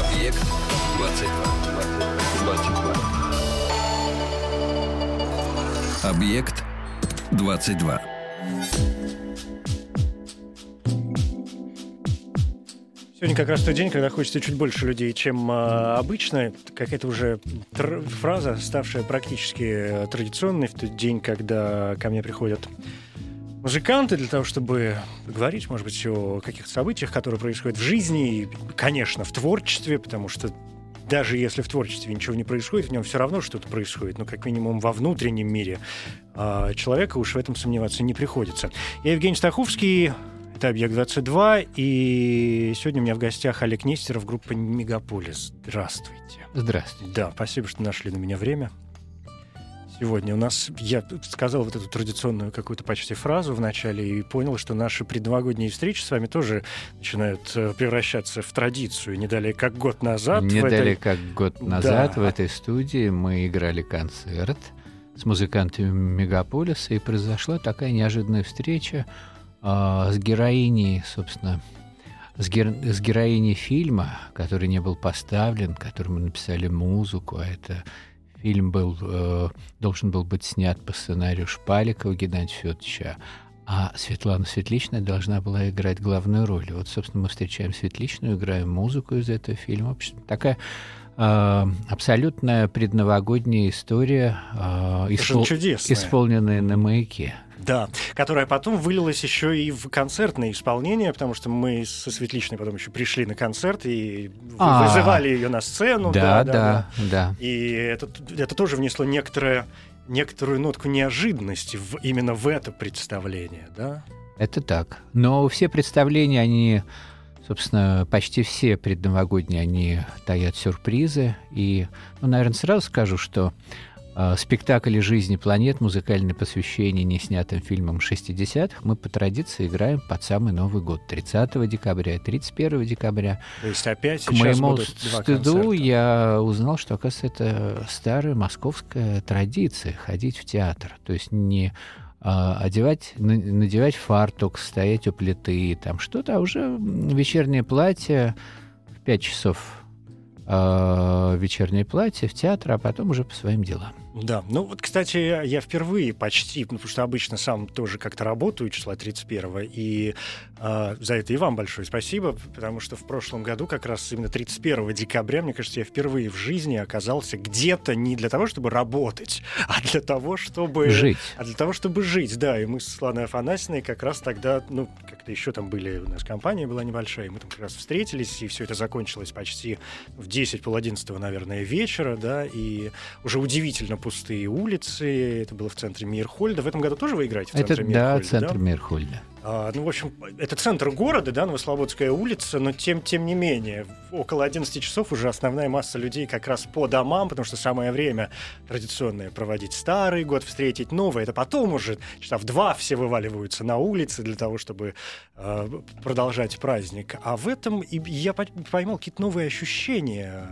Объект 22. 22. Объект 22. Сегодня как раз тот день, когда хочется чуть больше людей, чем э, обычно. Какая-то уже фраза, ставшая практически э, традиционной в тот день, когда ко мне приходят музыканты для того, чтобы говорить, может быть, о каких-то событиях, которые происходят в жизни, и, конечно, в творчестве, потому что даже если в творчестве ничего не происходит, в нем все равно что-то происходит, но как минимум во внутреннем мире а человека уж в этом сомневаться не приходится. Я Евгений Стаховский, это «Объект-22», и сегодня у меня в гостях Олег Нестеров, группа «Мегаполис». Здравствуйте. Здравствуйте. Да, спасибо, что нашли на меня время. Сегодня у нас, я сказал вот эту традиционную какую-то почти фразу в начале и понял, что наши предновогодние встречи с вами тоже начинают э, превращаться в традицию. Не далее как год назад. Не в этой- далее как год назад Да. в этой студии мы играли концерт с музыкантами Мегаполиса, и произошла такая неожиданная встреча а, с героиней, собственно, с, гер- с героиней фильма, который не был поставлен, который мы написали музыку, а это фильм был, э, должен был быть снят по сценарию Шпаликова Геннадия Федоровича, а Светлана Светличная должна была играть главную роль. Вот, собственно, мы встречаем Светличную, играем музыку из этого фильма. В общем, такая э, абсолютная предновогодняя история, э, испол- чудесная. исполненная на маяке. Да, которая потом вылилась еще и в концертное исполнение, потому что мы со Светличной потом еще пришли на концерт и вы- А. вызывали ее на сцену. да, да, да. И это, это тоже внесло некоторое, некоторую нотку неожиданности в, именно в это представление, да? Это так. Но все представления, они, собственно, почти все предновогодние, они таят сюрпризы. И, ну, наверное, сразу скажу, что спектакль «Из жизни планет», музыкальное посвящение неснятым фильмам 60-х, мы по традиции играем под самый Новый год, 30 декабря и 31 декабря. То есть опять К моему стыду я узнал, что, оказывается, это старая московская традиция ходить в театр. То есть не а, одевать, на- надевать фартук, стоять у плиты, там что-то, а уже вечернее платье в 5 часов а, вечернее платье в театр, а потом уже по своим делам. Да, ну вот, кстати, я впервые почти, ну, потому что обычно сам тоже как-то работаю числа 31 и э, за это и вам большое спасибо, потому что в прошлом году как раз именно 31 декабря, мне кажется, я впервые в жизни оказался где-то не для того, чтобы работать, а для того, чтобы... Жить. А для того, чтобы жить, да, и мы с Светланой Афанасьевной как раз тогда, ну, как-то еще там были, у нас компания была небольшая, и мы там как раз встретились, и все это закончилось почти в 10 пол 11 наверное, вечера, да, и уже удивительно пустые улицы, это было в центре Мирхольда. В этом году тоже вы играете в Это, центре да, Мирхольда, центр Мирхольда. а, ну, в общем, это центр города, да, Новослободская улица, но тем, тем не менее, около 11 часов уже основная масса людей как раз по домам, потому что самое время традиционное проводить старый год, встретить новый. Это потом уже часа в два все вываливаются на улицы для того, чтобы э, продолжать праздник. А в этом и я по- поймал какие-то новые ощущения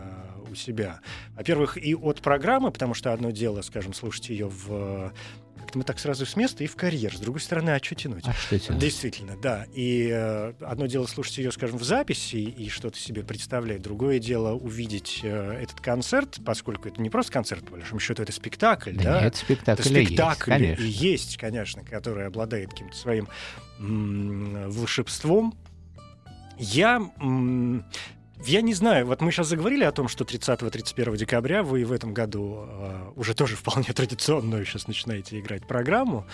у себя. Во-первых, и от программы, потому что одно дело, скажем, слушать ее в... Как-то мы так сразу с места и в карьер. С другой стороны, а что тянуть? А что тянуть? Действительно, да. И э, одно дело слушать ее, скажем, в записи и что-то себе представлять. Другое дело увидеть э, этот концерт, поскольку это не просто концерт, по большому счету, это спектакль, да? Да, нет, спектакль, это и есть, спектакль конечно. и есть, конечно, который обладает каким-то своим м, волшебством. Я м, я не знаю, вот мы сейчас заговорили о том, что 30-31 декабря вы в этом году э, уже тоже вполне традиционную сейчас начинаете играть программу.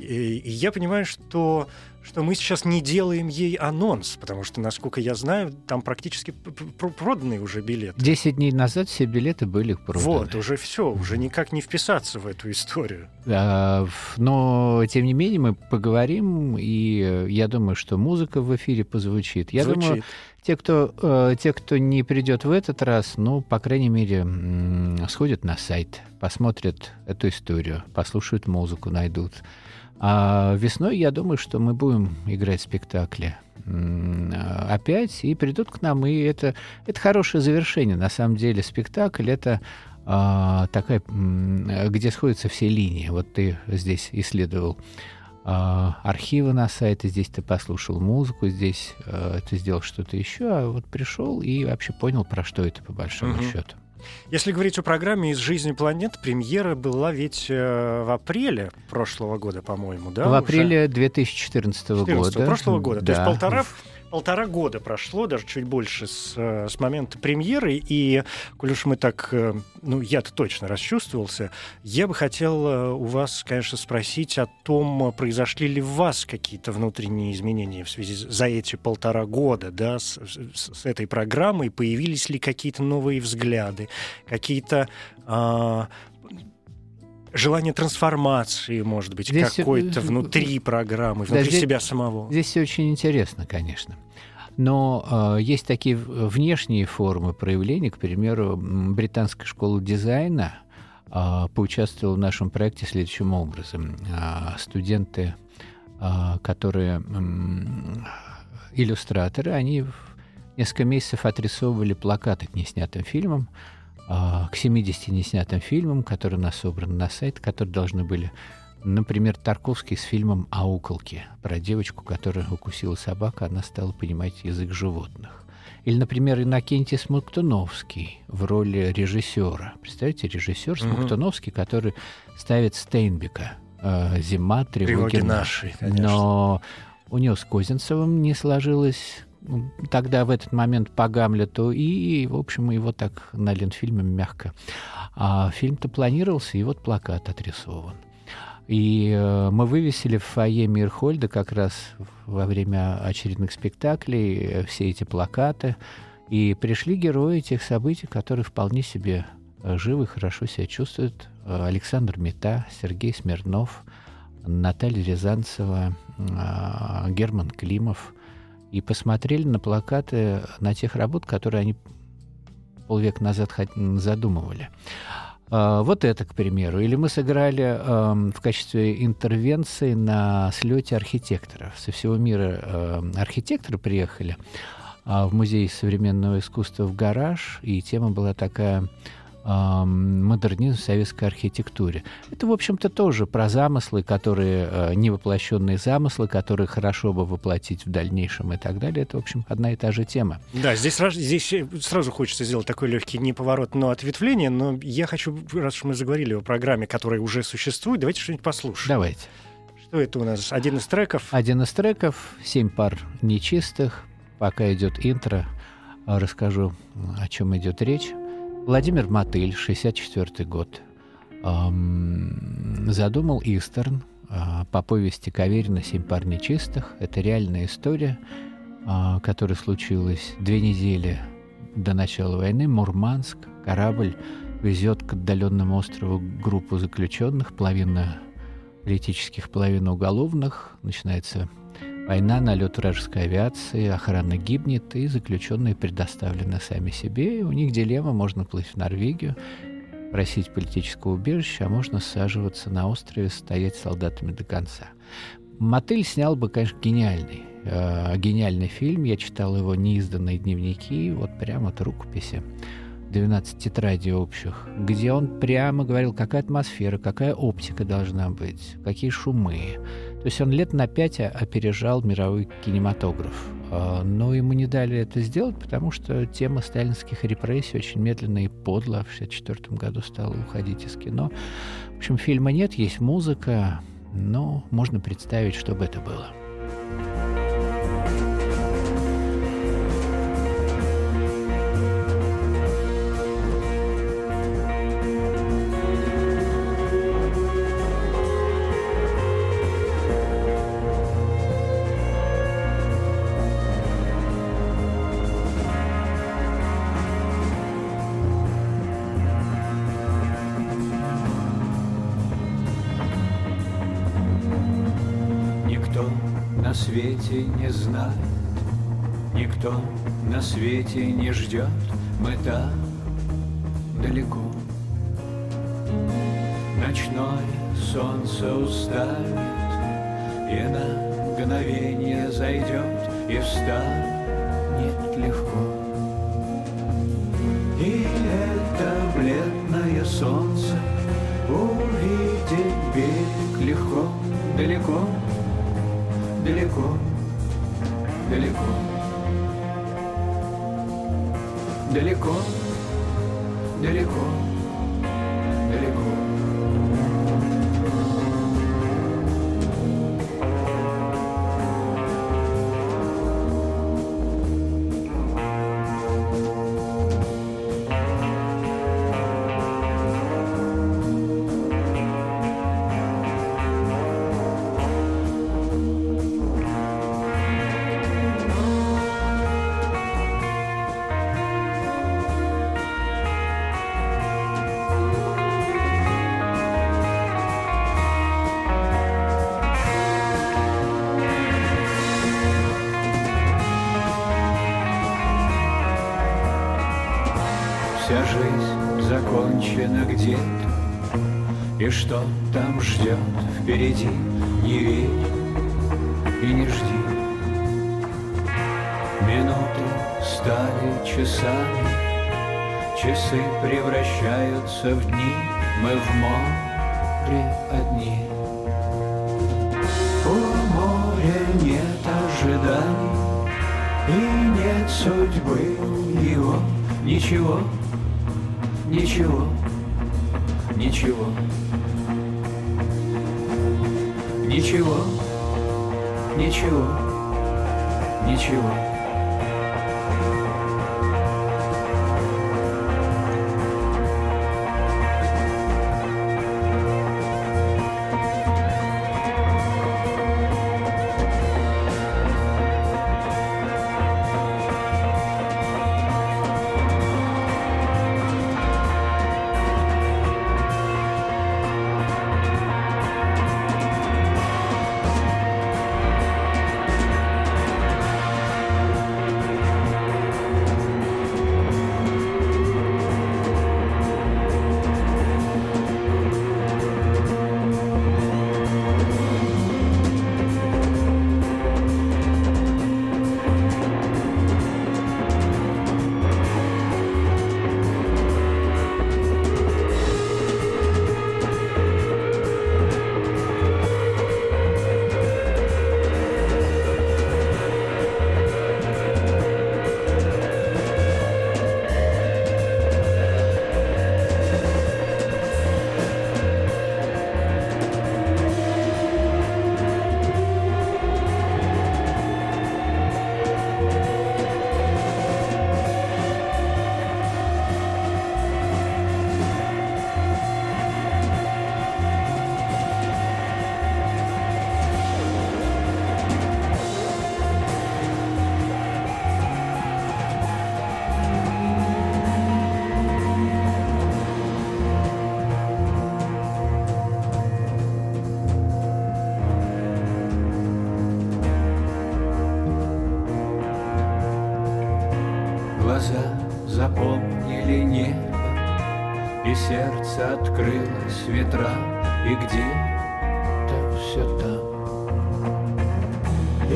И, и я понимаю, что, что мы сейчас не делаем ей анонс, потому что, насколько я знаю, там практически проданные уже билеты. Десять дней назад все билеты были проданы. Вот, уже все, уже никак не вписаться в эту историю. А, но, тем не менее, мы поговорим, и я думаю, что музыка в эфире позвучит. Я Звучит. думаю, те, кто, э, те, кто не придет в этот раз, ну, по крайней мере, сходят на сайт, посмотрят эту историю, послушают музыку, найдут. А весной, я думаю, что мы будем играть спектакли опять и придут к нам. И это, это хорошее завершение. На самом деле спектакль — это а, такая, где сходятся все линии. Вот ты здесь исследовал а, архивы на сайте, здесь ты послушал музыку, здесь а, ты сделал что-то еще, а вот пришел и вообще понял, про что это по большому угу. счету. Если говорить о программе «Из жизни планет», премьера была ведь э, в апреле прошлого года, по-моему, да? В апреле 2014 года. прошлого года. Да. То есть полтора полтора года прошло, даже чуть больше с, э, с момента премьеры, и, коль уж мы так, э, ну, я-то точно расчувствовался, я бы хотел э, у вас, конечно, спросить о том, произошли ли в вас какие-то внутренние изменения в связи за эти полтора года, да, с, с, с этой программой, появились ли какие-то новые взгляды, какие-то а, желание трансформации, может быть, здесь какой-то внутри программы, внутри да, здесь, себя самого. Здесь все очень интересно, конечно. Но э, есть такие внешние формы проявления, к примеру, британская школа дизайна э, поучаствовала в нашем проекте следующим образом. Э, студенты, э, которые э, иллюстраторы, они несколько месяцев отрисовывали плакаты к неснятым фильмам, к 70 неснятым фильмам, которые у нас собраны на сайт, которые должны были Например, Тарковский с фильмом «Ауколки» про девочку, которая укусила собака, она стала понимать язык животных. Или, например, Иннокентий Смоктуновский в роли режиссера. Представляете, режиссер. Смоктуновский, который ставит Стейнбека э, «Зима, тревоги, тревоги наши». Но у него с Козинцевым не сложилось тогда в этот момент по Гамлету, и, в общем, его так на Ленфильме мягко. А фильм-то планировался, и вот плакат отрисован. И э, мы вывесили в фойе Мирхольда как раз во время очередных спектаклей э, все эти плакаты. И пришли герои этих событий, которые вполне себе э, живы, хорошо себя чувствуют. Александр Мета, Сергей Смирнов, Наталья Рязанцева, э, Герман Климов – и посмотрели на плакаты на тех работ, которые они полвека назад задумывали. А, вот это, к примеру. Или мы сыграли э, в качестве интервенции на слете архитекторов. Со всего мира э, архитекторы приехали э, в Музей современного искусства в гараж, и тема была такая модернизм в советской архитектуре. Это, в общем-то, тоже про замыслы, которые, э, невоплощенные замыслы, которые хорошо бы воплотить в дальнейшем и так далее. Это, в общем, одна и та же тема. Да, здесь, здесь сразу хочется сделать такой легкий неповорот, но ответвление. Но я хочу, раз уж мы заговорили о программе, которая уже существует, давайте что-нибудь послушаем. Давайте. Что это у нас? Один из треков? Один из треков, семь пар нечистых. Пока идет интро, расскажу, о чем идет речь. Владимир Мотыль, 64 год, эм, задумал Истерн э, по повести Каверина «Семь пар нечистых». Это реальная история, э, которая случилась две недели до начала войны. Мурманск, корабль везет к отдаленному острову группу заключенных, половина политических, половина уголовных. Начинается Война, налет вражеской авиации, охрана гибнет, и заключенные предоставлены сами себе. у них дилемма, можно плыть в Норвегию, просить политического убежища, а можно саживаться на острове, стоять солдатами до конца. Мотель снял бы, конечно, гениальный, э, гениальный фильм. Я читал его неизданные дневники, вот прямо от рукописи. 12 тетрадей общих, где он прямо говорил, какая атмосфера, какая оптика должна быть, какие шумы, то есть он лет на пять опережал мировой кинематограф. А, но ему не дали это сделать, потому что тема сталинских репрессий очень медленно и подло в 1964 году стала уходить из кино. В общем, фильма нет, есть музыка, но можно представить, что бы это было. Свете не знает, Никто на свете не ждет, Мы так далеко. Ночное солнце устанет И на мгновение зайдет И встанет легко. И это бледное солнце Увидеть берег легко, далеко, далеко. Жизнь закончена где-то, И что там ждет впереди, не верь и не жди. Минуты стали часами, Часы превращаются в дни, Мы в море одни. У моря нет ожиданий, И нет судьбы его, ничего Ничего, ничего, ничего, ничего, ничего.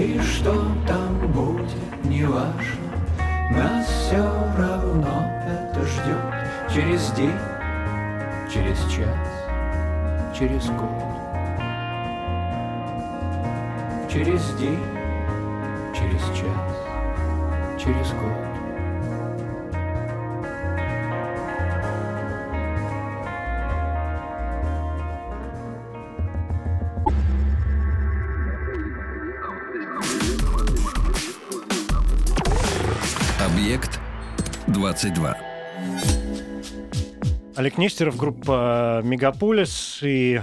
И что там будет, не важно, Нас все равно это ждет Через день, через час, через год. Через день, через час, через год. 22. Олег Нестеров, группа «Мегаполис». И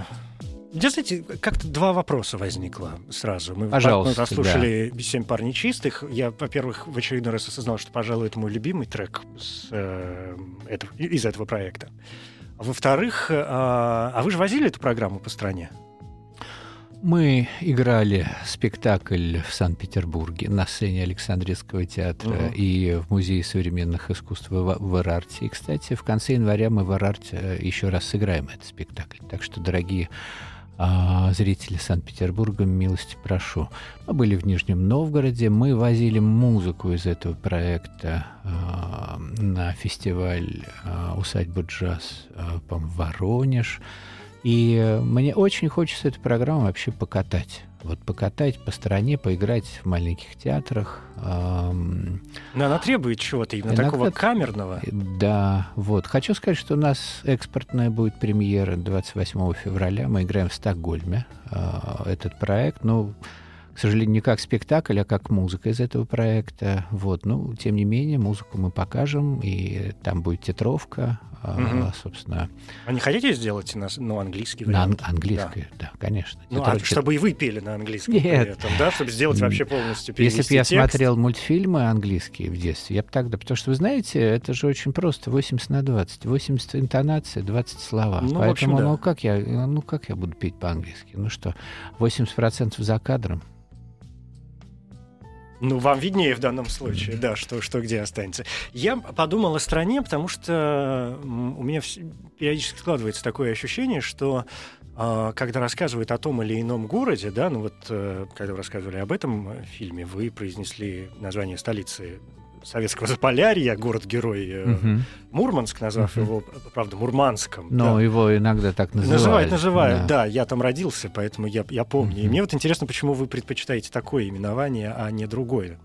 знаете, как-то два вопроса возникло сразу. Мы, Пожалуйста, послушали «Семь парней чистых». Я, во-первых, в очередной раз осознал, что, пожалуй, это мой любимый трек с, э, этого, из этого проекта. Во-вторых, э, а вы же возили эту программу по стране? Мы играли спектакль в Санкт-Петербурге на сцене Александрийского театра угу. и в Музее современных искусств в Ирарте. И, кстати, в конце января мы в Ирарте еще раз сыграем этот спектакль. Так что, дорогие а, зрители Санкт-Петербурга, милости прошу. Мы были в Нижнем Новгороде, мы возили музыку из этого проекта а, на фестиваль а, «Усадьба джаз» по Воронеж. И мне очень хочется эту программу вообще покатать. Вот покатать по стране, поиграть в маленьких театрах. Но она требует чего-то именно Иногда... такого камерного. Да, вот. Хочу сказать, что у нас экспортная будет премьера 28 февраля. Мы играем в Стокгольме. А, этот проект, ну, к сожалению, не как спектакль, а как музыка из этого проекта. Вот. Ну, тем не менее, музыку мы покажем, и там будет титровка, угу. собственно. А не хотите сделать на ну, английский вариант? На английский, да. да, конечно. Ну, а чтобы и вы пели на английском Нет. при этом, да? Чтобы сделать вообще полностью Если бы я текст. смотрел мультфильмы английские в детстве, я бы тогда... Потому что, вы знаете, это же очень просто. 80 на 20. 80 интонации, 20 слова. Ну, Поэтому, общем, да. ну, как я, ну, как я буду петь по-английски? Ну что, 80% за кадром. Ну, вам виднее в данном случае, да, что, что где останется. Я подумал о стране, потому что у меня периодически складывается такое ощущение, что а, когда рассказывают о том или ином городе, да, ну вот э, когда вы рассказывали об этом фильме, вы произнесли название столицы советского Заполярья, город-герой угу. Мурманск, назвав угу. его, правда, Мурманском. Но да. его иногда так называют. Называют, называют, да. да. Я там родился, поэтому я, я помню. Угу. И мне вот интересно, почему вы предпочитаете такое именование, а не другое?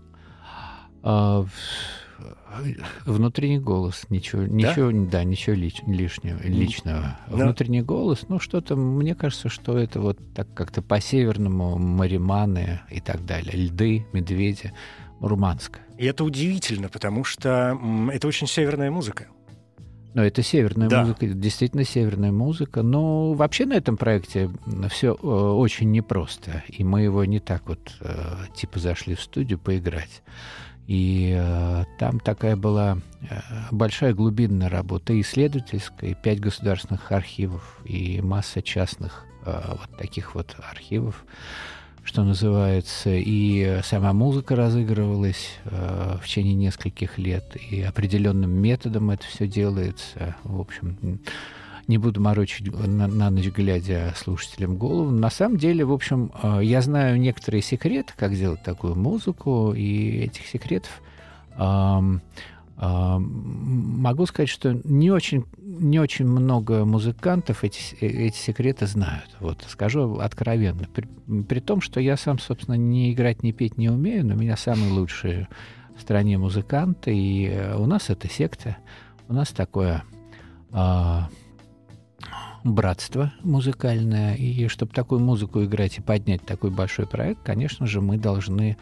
А, внутренний голос, ничего, да? ничего, да, ничего лич, лишнего, личного. Да. Внутренний голос, ну что-то, мне кажется, что это вот так как-то по-северному мариманы и так далее, льды, медведи. Мурманск. И это удивительно, потому что это очень северная музыка. Но это северная да. музыка, действительно северная музыка. Но вообще на этом проекте все э, очень непросто. И мы его не так вот э, типа зашли в студию поиграть. И э, там такая была э, большая глубинная работа, исследовательская, и пять государственных архивов, и масса частных э, вот таких вот архивов что называется, и сама музыка разыгрывалась э, в течение нескольких лет, и определенным методом это все делается. В общем, не буду морочить на, на ночь глядя слушателям голову. На самом деле, в общем, э, я знаю некоторые секреты, как сделать такую музыку, и этих секретов э, Могу сказать, что не очень, не очень много музыкантов эти, эти секреты знают. Вот, скажу откровенно. При, при том, что я сам, собственно, не играть, не петь не умею, но у меня самые лучшие в стране музыканты. И э, у нас это секта. У нас такое а, братство музыкальное. И чтобы такую музыку играть и поднять такой большой проект, конечно же, мы должны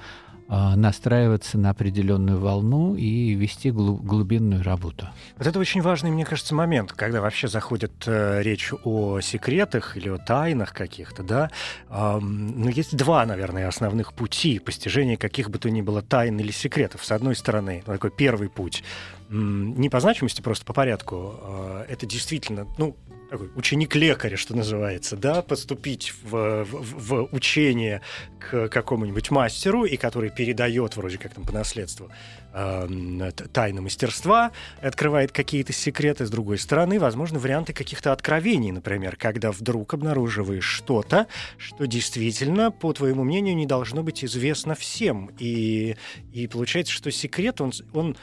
настраиваться на определенную волну и вести глубинную работу. Вот это очень важный, мне кажется, момент, когда вообще заходит э, речь о секретах или о тайнах каких-то, да. Э, ну, есть два, наверное, основных пути постижения каких бы то ни было тайн или секретов. С одной стороны, такой первый путь не по значимости, просто по порядку. Э, это действительно, ну, ученик лекаря, что называется, да, поступить в, в, в учение к какому-нибудь мастеру, и который передает вроде как там по наследству э, тайны мастерства, открывает какие-то секреты. С другой стороны, возможно, варианты каких-то откровений, например, когда вдруг обнаруживаешь что-то, что действительно, по твоему мнению, не должно быть известно всем. И, и получается, что секрет, он, он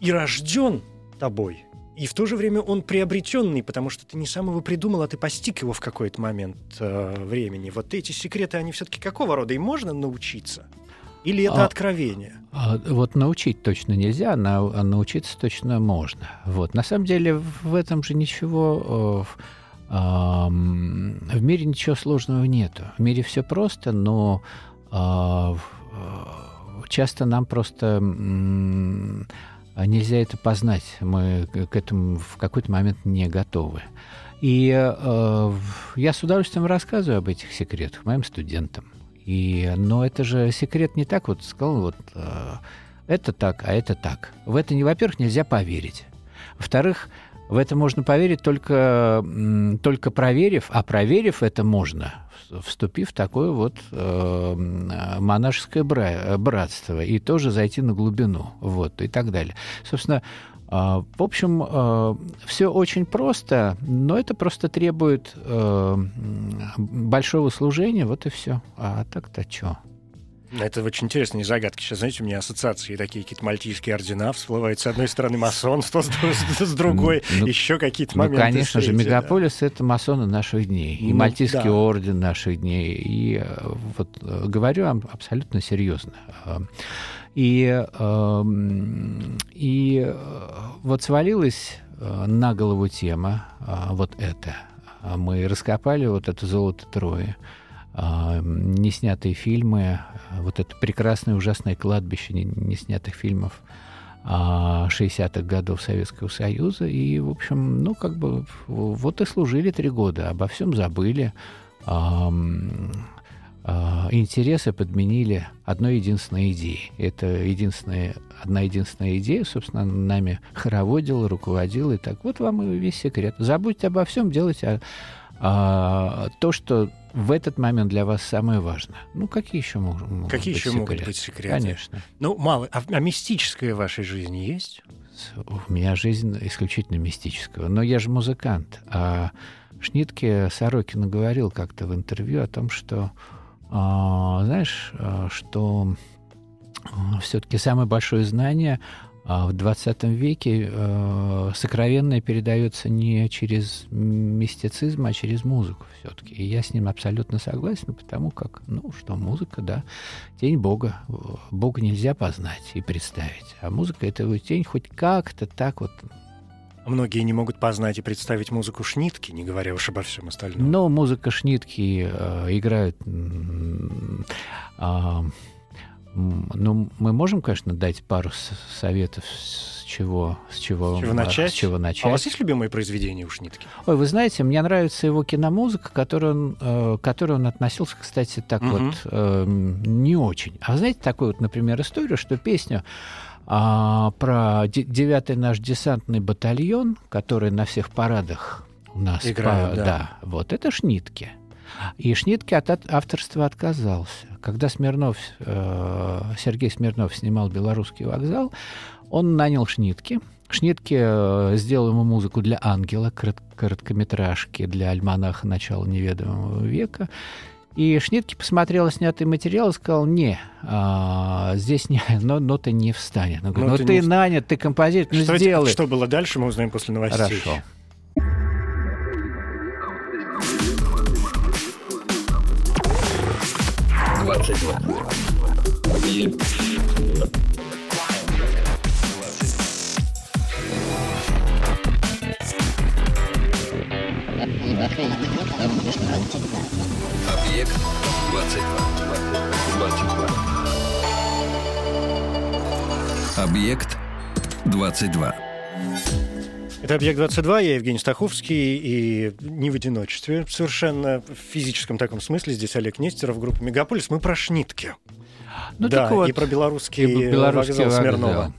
и рожден тобой, и в то же время он приобретенный, потому что ты не сам его придумал, а ты постиг его в какой-то момент э, времени. Вот эти секреты, они все-таки какого рода? Им можно научиться? Или это а, откровение? А, вот научить точно нельзя, на, а научиться точно можно. Вот. На самом деле в этом же ничего... Э, э, в мире ничего сложного нету. В мире все просто, но э, часто нам просто... А нельзя это познать. Мы к этому в какой-то момент не готовы. И э, я с удовольствием рассказываю об этих секретах моим студентам. И, но это же секрет не так вот сказал, вот э, это так, а это так. В это, не, во-первых, нельзя поверить. Во-вторых, В это можно поверить только, только проверив, а проверив это можно, вступив в такое вот э, монашеское братство и тоже зайти на глубину, вот, и так далее. Собственно, э, в общем, э, все очень просто, но это просто требует э, большого служения, вот и все. А так-то что? Это очень интересные загадки. Сейчас, знаете, у меня ассоциации такие какие-то мальтийские ордена всплывают. С одной стороны масонство, с, с другой ну, еще какие-то ну, моменты. Ну, конечно же, мегаполис да. — это масоны наших дней. И ну, Мальтийский да. орден наших дней. И э, вот э, говорю абсолютно серьезно. Э, и, эм, и вот свалилась на голову тема вот это. Мы раскопали вот это золото Трои неснятые фильмы, вот это прекрасное ужасное кладбище неснятых фильмов 60-х годов Советского Союза. И, в общем, ну, как бы, вот и служили три года, обо всем забыли. Интересы подменили одной единственной идеей. Это единственная, одна единственная идея, собственно, нами хороводила, руководила. И так вот вам и весь секрет. Забудьте обо всем, делайте а, то, что в этот момент для вас самое важное. Ну, какие еще могут, какие быть еще секреты? могут быть секреты? Конечно. Ну, мало. А, а мистическое в вашей жизни есть? У меня жизнь исключительно мистическая. Но я же музыкант. А Шнитке Сорокин говорил как-то в интервью о том, что, а, знаешь, а, что а, все-таки самое большое знание в 20 веке э, сокровенное передается не через мистицизм, а через музыку все-таки. И я с ним абсолютно согласен, потому как, ну, что музыка, да, тень Бога. Бога нельзя познать и представить. А музыка — это его тень хоть как-то так вот Многие не могут познать и представить музыку Шнитки, не говоря уж обо всем остальном. Но музыка Шнитки э, играет э, ну, мы можем, конечно, дать пару советов, с чего, с чего, с чего начать. С чего начать. А у вас есть любимые произведения у Шнитки? Ой, вы знаете, мне нравится его киномузыка, которую он, э, которую он относился, кстати, так угу. вот э, не очень. А знаете такую вот, например, историю, что песню э, про девятый наш десантный батальон, который на всех парадах у нас Играют, по, да. да, вот это Шнитки. И Шнитке от авторства отказался. Когда Смирнов, э, Сергей Смирнов снимал «Белорусский вокзал», он нанял Шнитке. Шнитке э, сделал ему музыку для «Ангела», короткометражки для альманаха начала неведомого века. И Шнитке посмотрел снятый материал и сказал, не, а, здесь не, но, ноты не встанет. Он говорит, ну ты не... нанят, ты композитор, ну что сделай. Что было дальше, мы узнаем после новостей. Хорошо. 22. И... Объект 22. 22. Объект 22. Это «Объект-22», я Евгений Стаховский, и не в одиночестве совершенно, в физическом таком смысле. Здесь Олег Нестеров, группа «Мегаполис». Мы про Шнитки. Ну, да, вот, и про белорусский, и белорусский вокзал, Смирнова.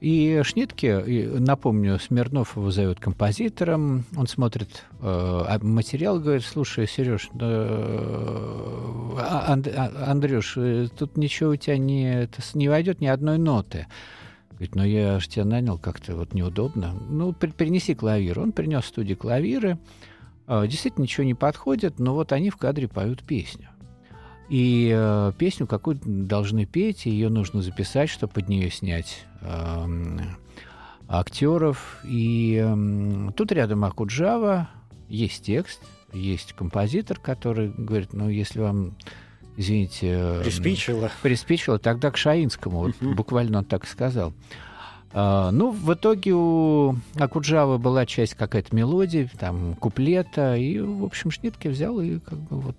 И Шнитке, напомню, Смирнов его зовут композитором, он смотрит э, материал, говорит, слушай, Сереж, э, Анд, Андрюш, тут ничего у тебя не, это, не войдет ни одной ноты. Говорит, ну я же тебя нанял, как-то вот неудобно. Ну, принеси клавир. Он принес в студии клавиры. А, действительно, ничего не подходит, но вот они в кадре поют песню. И э, песню какую должны петь, ее нужно записать, чтобы под нее снять э, актеров. И э, тут рядом Акуджава, есть текст, есть композитор, который говорит, ну, если вам извините... Приспичило. Приспичило, тогда к Шаинскому, вот буквально он так сказал. А, ну, в итоге у Акуджавы была часть какая-то мелодии, там, куплета, и, в общем, Шнитке взял и как бы вот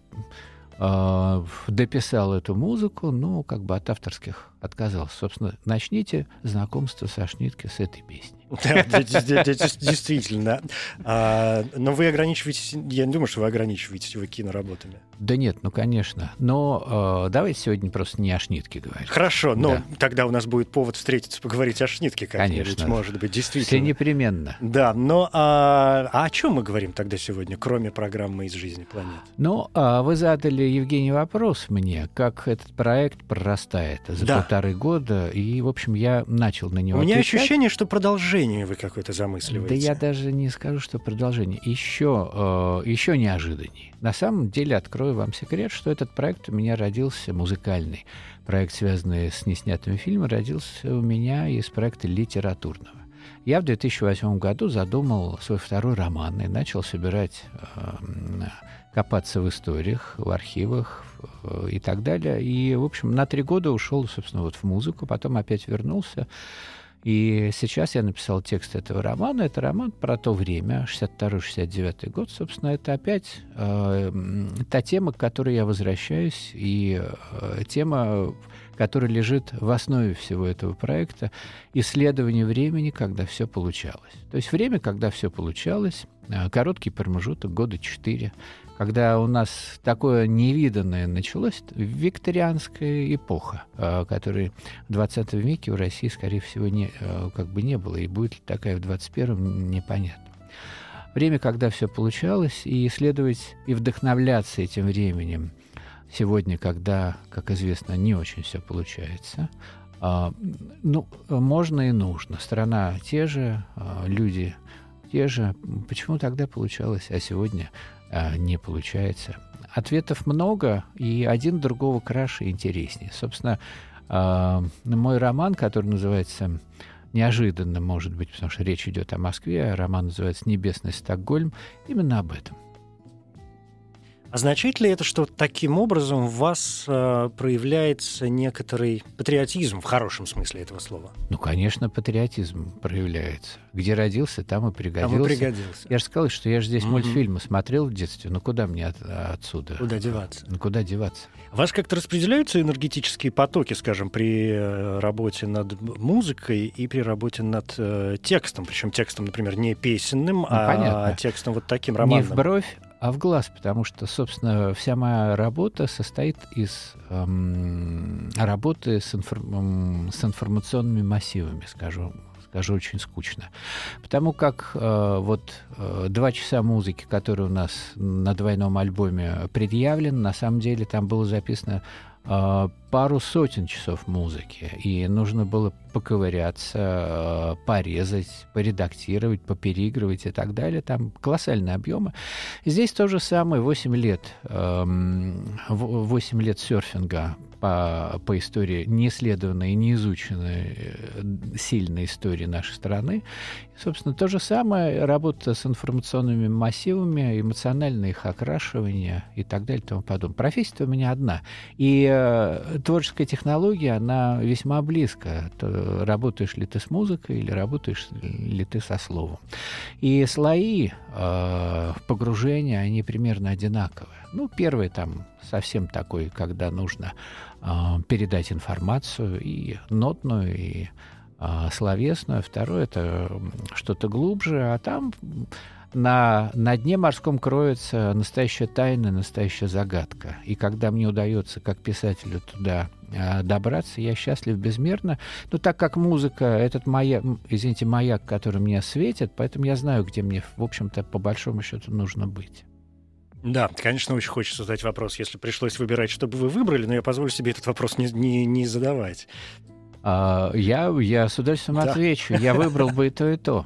а, дописал эту музыку, ну, как бы от авторских отказался. Собственно, начните знакомство со Шнитке с этой песни. Да, действительно. А, но вы ограничиваетесь, я не думаю, что вы ограничиваетесь его киноработами. Да нет, ну конечно. Но э, давайте сегодня просто не о Шнитке говорить. Хорошо, но да. тогда у нас будет повод встретиться, поговорить о Шнитке как-нибудь, конечно. может быть, действительно. Все непременно. Да, но а, а о чем мы говорим тогда сегодня, кроме программы «Из жизни планет»? Ну, а вы задали, Евгений, вопрос мне, как этот проект прорастает за да. полторы года, и, в общем, я начал на него У меня отвечать. ощущение, что продолжение продолжение вы какое-то замысливаете? Да я даже не скажу, что продолжение. Еще, э, еще неожиданнее. На самом деле, открою вам секрет, что этот проект у меня родился музыкальный. Проект, связанный с неснятыми фильмами, родился у меня из проекта литературного. Я в 2008 году задумал свой второй роман и начал собирать, э, копаться в историях, в архивах э, и так далее. И, в общем, на три года ушел, собственно, вот в музыку, потом опять вернулся и сейчас я написал текст этого романа. Это роман про то время, 62-69 год. Собственно, это опять э, та тема, к которой я возвращаюсь, и э, тема, которая лежит в основе всего этого проекта, исследование времени, когда все получалось. То есть время, когда все получалось, э, короткий промежуток, года четыре, когда у нас такое невиданное началось, викторианская эпоха, э, которой в 20 веке в России, скорее всего, не, э, как бы не было, и будет ли такая в 21-м, непонятно. Время, когда все получалось, и исследовать и вдохновляться этим временем сегодня, когда, как известно, не очень все получается, а, ну, можно и нужно. Страна те же, а, люди те же. Почему тогда получалось, а сегодня не получается. Ответов много, и один другого краше интереснее. Собственно, а, мой роман, который называется неожиданно, может быть, потому что речь идет о Москве, роман называется «Небесный Стокгольм», именно об этом. Означает ли это, что таким образом в вас э, проявляется некоторый патриотизм в хорошем смысле этого слова? Ну, конечно, патриотизм проявляется. Где родился, там и пригодился. Там и пригодился. Я же сказал, что я же здесь mm-hmm. мультфильмы смотрел в детстве. Ну, куда мне от, отсюда? Куда деваться? Ну, куда деваться? Вас как-то распределяются энергетические потоки, скажем, при э, работе над музыкой и при работе над э, текстом? Причем текстом, например, не песенным, ну, а понятно. текстом вот таким романным. Не в бровь, а в глаз, потому что, собственно, вся моя работа состоит из эм, работы с, информ, с информационными массивами, скажу, скажу очень скучно. Потому как э, вот э, два часа музыки, которые у нас на двойном альбоме предъявлены, на самом деле там было записано э, пару сотен часов музыки, и нужно было поковыряться, э, порезать, поредактировать, попереигрывать и так далее. Там колоссальные объемы. Здесь то же самое, 8 лет, 8 эм, лет серфинга по, по истории, не исследованной и не изученной э, сильной истории нашей страны. Собственно, то же самое работа с информационными массивами, эмоциональное их окрашивание и так далее и тому подобное. Профессия у меня одна. И э, творческая технология, она весьма близко. То, работаешь ли ты с музыкой или работаешь ли ты со словом. И слои э, погружения, они примерно одинаковые. Ну, первый там совсем такой, когда нужно э, передать информацию и нотную, и э, словесную. Второй — это что-то глубже, а там на, на дне морском кроется настоящая тайна, настоящая загадка. И когда мне удается, как писателю, туда э, добраться, я счастлив безмерно. Но так как музыка — этот маяк, извините, маяк, который меня светит, поэтому я знаю, где мне, в общем-то, по большому счету нужно быть. Да, конечно, очень хочется задать вопрос, если пришлось выбирать, что бы вы выбрали, но я позволю себе этот вопрос не, не, не задавать. А, я, я с удовольствием да. отвечу. Я выбрал бы и то, и то.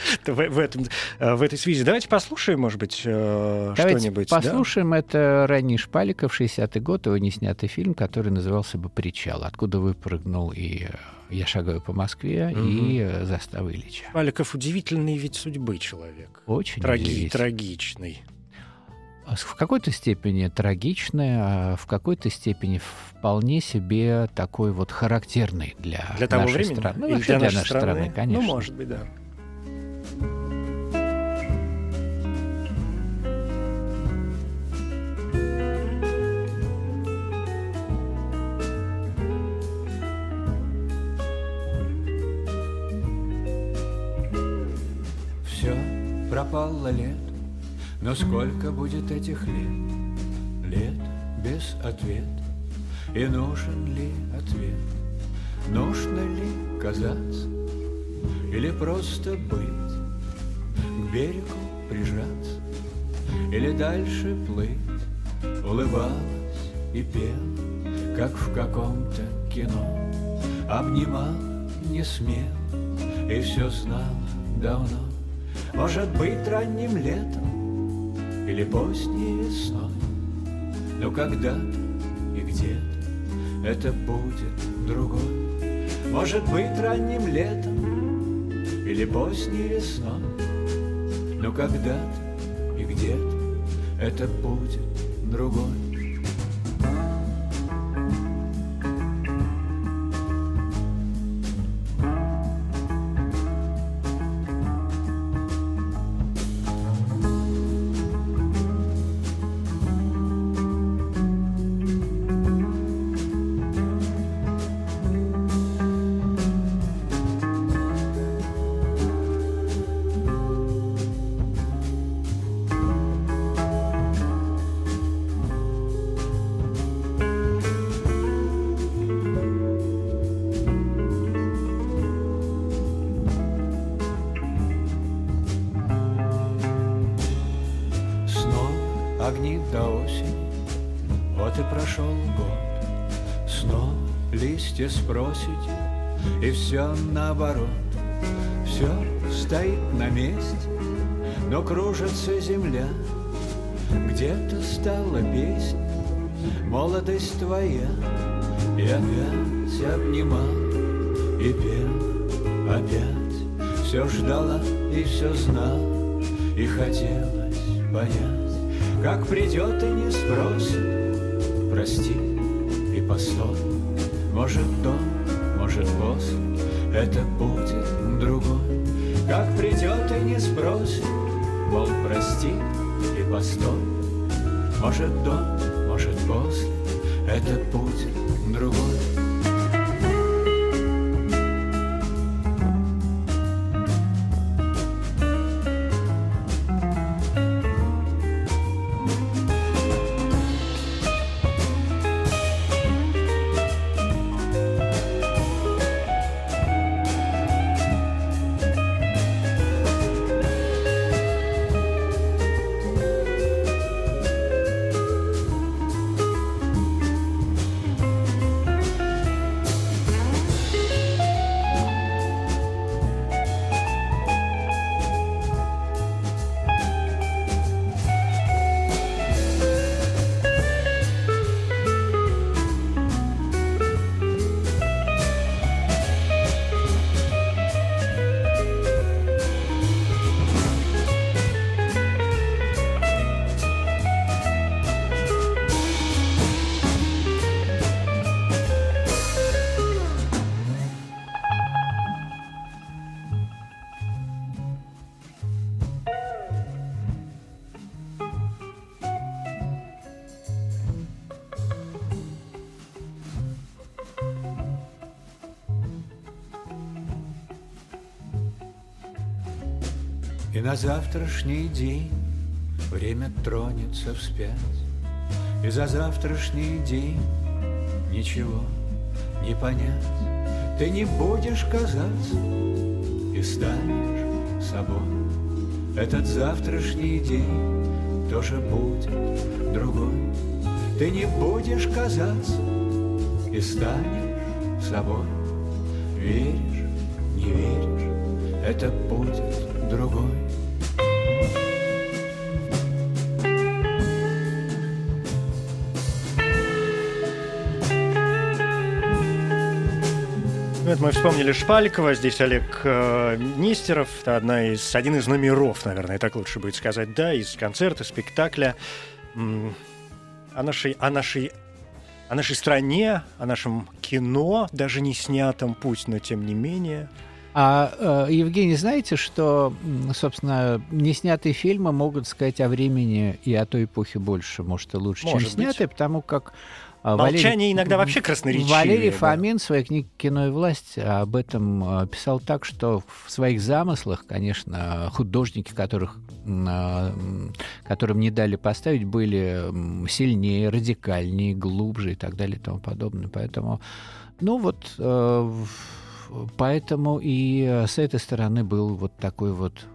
в, в, этом, э, в этой связи. Давайте послушаем, может быть, э, что-нибудь. послушаем. Да? Это ранний Шпаликов, 60-й год, его неснятый фильм, который назывался бы «Причал», откуда выпрыгнул и э, «Я шагаю по Москве» угу. и «Застава Ильича». Шпаликов удивительный ведь судьбы человек. Очень Траги- Трагичный а в какой-то степени трагичный, а в какой-то степени вполне себе такой вот характерный для, для того нашей времени? страны. Ну, Или для, для нашей страны, страны, ну, конечно. Ну, может быть, да. Пропало лет, но сколько будет этих лет? Лет без ответа, и нужен ли ответ? Нужно ли казаться? Или просто быть, к берегу прижаться, или дальше плыть, улыбалась и пела, как в каком-то кино, обнимал не смел и все знала давно. Может быть, ранним летом или поздней весной, но когда-то и где-то это будет другой. Может быть, ранним летом или поздней весной, но когда-то и где-то это будет другой. До осени, вот и прошел год. Снова листья спросите, и все наоборот. Все стоит на месте, но кружится земля. Где-то стала песня, молодость твоя. И опять обнимал и пел опять. Все ждала и все знала, и хотелось понять. Как придет и не спросит, прости и постой. Может до, может после, это будет другой. Как придет и не спросит, мол, прости и постой. Может до, может после, это будет другой. И на завтрашний день время тронется вспять, И за завтрашний день ничего не понять. Ты не будешь казаться и станешь собой. Этот завтрашний день тоже будет другой. Ты не будешь казаться и станешь собой. Веришь, не веришь, это будет другой. Это мы вспомнили Шпалькова, здесь Олег э, Нестеров, это одна из, один из номеров, наверное, так лучше будет сказать, да, из концерта, спектакля о нашей, о нашей о нашей стране, о нашем кино, даже не снятом путь, но тем не менее. А, э, Евгений, знаете, что, собственно, неснятые фильмы могут сказать о времени и о той эпохе больше, может, и лучше, Может чем снятые, быть. потому как А Молчание иногда вообще красноречивее. Валерий да. Фомин в своей книге «Кино и власть» об этом э, писал так, что в своих замыслах, конечно, художники, которых, а, которым не дали поставить, были сильнее, радикальнее, глубже и так далее и тому подобное. Поэтому, ну вот, э, поэтому и с этой стороны был вот такой вот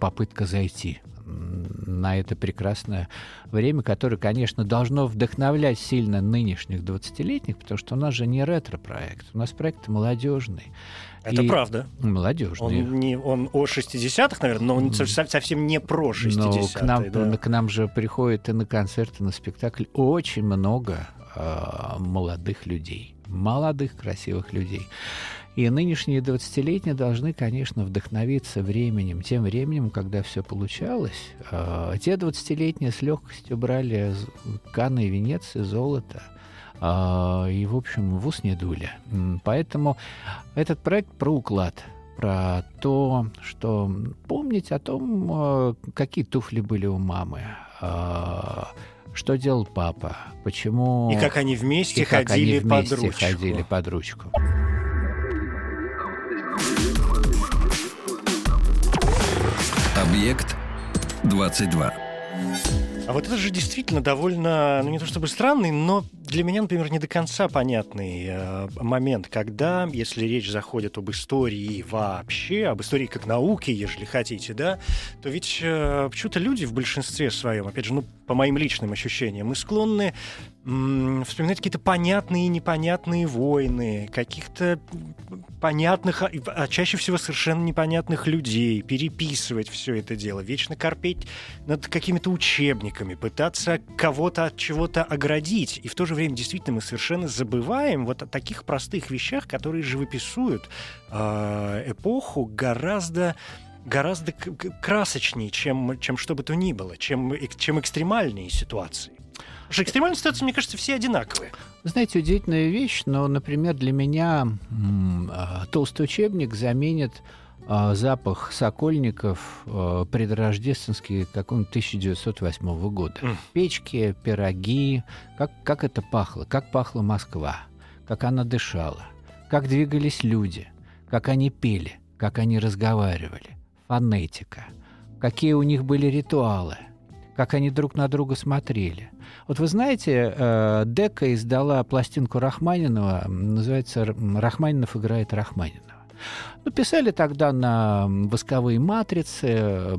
попытка зайти на это прекрасное время, которое, конечно, должно вдохновлять сильно нынешних 20-летних, потому что у нас же не ретро-проект, у нас проект молодежный. Это И- правда. Молодежный. Он, не, он о 60-х, наверное, но он со- совсем не про 60-е. Но к нам, да. к нам же приходит и на концерты, на спектакль очень много э, молодых людей. Молодых, красивых людей. И нынешние 20-летние должны, конечно, вдохновиться временем, тем временем, когда все получалось. Э, те 20-летние с легкостью брали Канны и Венеции, золото. А, и, в общем, в ус не дули. Поэтому этот проект про уклад, про то, что помнить о том, э, какие туфли были у мамы, а, что делал папа, почему... И как они вместе и как ходили они вместе под ручку. ходили под ручку. Объект 22. А вот это же действительно довольно, ну не то чтобы странный, но для меня, например, не до конца понятный э, момент, когда, если речь заходит об истории вообще, об истории как науке, если хотите, да, то ведь э, почему-то люди в большинстве своем, опять же, ну, по моим личным ощущениям, мы склонны м, вспоминать какие-то понятные и непонятные войны, каких-то понятных, а, а чаще всего совершенно непонятных людей, переписывать все это дело, вечно корпеть над какими-то учебниками, пытаться кого-то от чего-то оградить. И в то же время действительно мы совершенно забываем вот о таких простых вещах, которые живописуют э, эпоху гораздо гораздо красочнее, чем, чем что бы то ни было, чем, чем экстремальные ситуации. Потому что экстремальные ситуации, мне кажется, все одинаковые. Вы знаете, удивительная вещь, но, например, для меня а, толстый учебник заменит запах сокольников а, предрождественский какого-нибудь 1908 года. М. Печки, пироги, как, как это пахло, как пахла Москва, как она дышала, как двигались люди, как они пели, как они разговаривали, фонетика, какие у них были ритуалы, как они друг на друга смотрели. Вот вы знаете, э, Дека издала пластинку Рахманинова, называется «Р- «Рахманинов играет Рахманинова». Ну, писали тогда на восковые матрицы,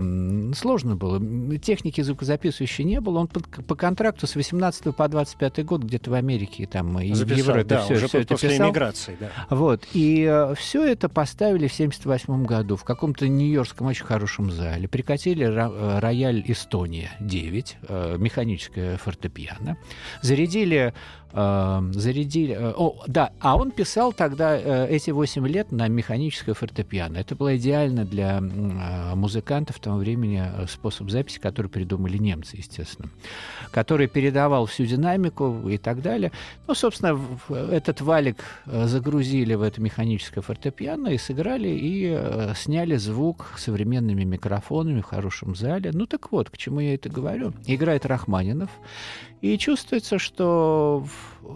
сложно было, техники звукозаписывающей не было, он по, по контракту с 18 по 25 год где-то в Америке там, и в Записал, Европе да, все, уже все это после писал. эмиграции, да. Вот. И все это поставили в 1978 году в каком-то нью-йоркском очень хорошем зале. Прикатили э, рояль Эстония 9, э, механическое фортепиано. Зарядили... э, зарядили э, о, да, а он писал тогда э, эти 8 лет на механическое фортепиано. Это было идеально для э, музыкантов того времени э, способ записи, который придумали немцы, естественно. Который передавал всю динамику и так далее. Ну, собственно, этот валик э, загрузили в это механическое фортепиано и сыграли, и э, сняли звук современными микрофонами в хорошем зале. Ну, так вот, к чему я это говорю. Играет Рахманинов, и чувствуется, что,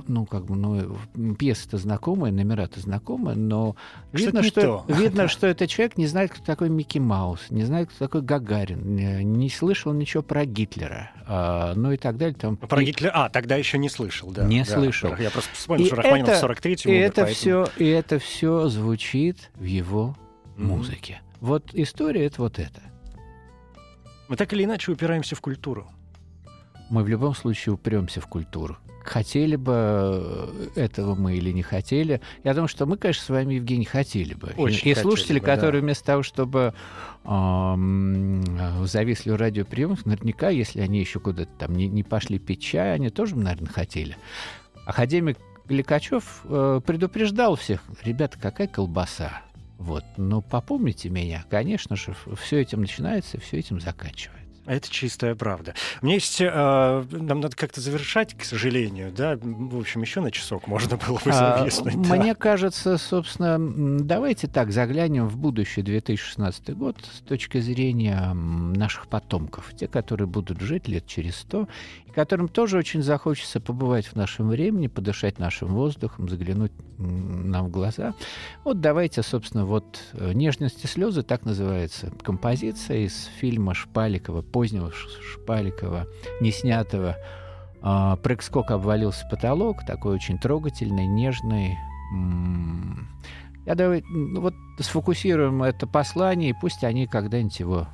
ну, как бы, ну, пьеса-то знакомая, номера-то знакомые, но Что-то видно, что, то. видно, что этот человек не знает, кто такой Микки Маус, не знает, кто такой Гагарин, не, не слышал ничего про Гитлера, а, ну и так далее. Там, Про И- Гитлера... А, тогда еще не слышал, да. Не да. слышал. Я просто вспомнил, И что Рахманинов это- в 43-м И умер, это поэтому- все, и это все звучит в его Мгм. музыке. Вот история это вот это. Мы так или иначе упираемся в культуру. Мы в любом случае упремся в культуру. Хотели бы э, этого мы или не хотели. Я думаю, что мы, конечно, с вами, Евгений, хотели бы. И- Очень и, хотели слушатели, бы, да. которые вместо того, чтобы э, зависли у радиоприемов, наверняка, если они еще куда-то там не, не пошли пить чай, они тоже, наверное, хотели. Академик Ликачев э, предупреждал всех, ребята, какая колбаса. Вот, но попомните меня, конечно же, все этим начинается, все этим заканчивается. Это чистая правда. Меня есть... Э, нам надо как-то завершать, к сожалению, да? В общем, еще на часок можно было бы а, зависнуть. А, да. Мне кажется, собственно, давайте так заглянем в будущее 2016 год с точки зрения наших потомков. Те, которые будут жить лет через сто, которым тоже очень захочется побывать в нашем времени, подышать нашим воздухом, заглянуть нам в глаза. Вот давайте, собственно, вот э, «Нежность и слезы» так называется композиция из фильма Шпаликова позднего Шпаликова, не снятого, э, прыг-скок обвалился потолок, такой очень трогательный, нежный. Я давай ну, вот сфокусируем это послание, и пусть они когда-нибудь его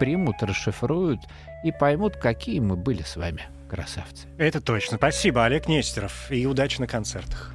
примут, расшифруют и поймут, какие мы были с вами красавцы. Это точно. Спасибо, Олег Нестеров, и удачи на концертах.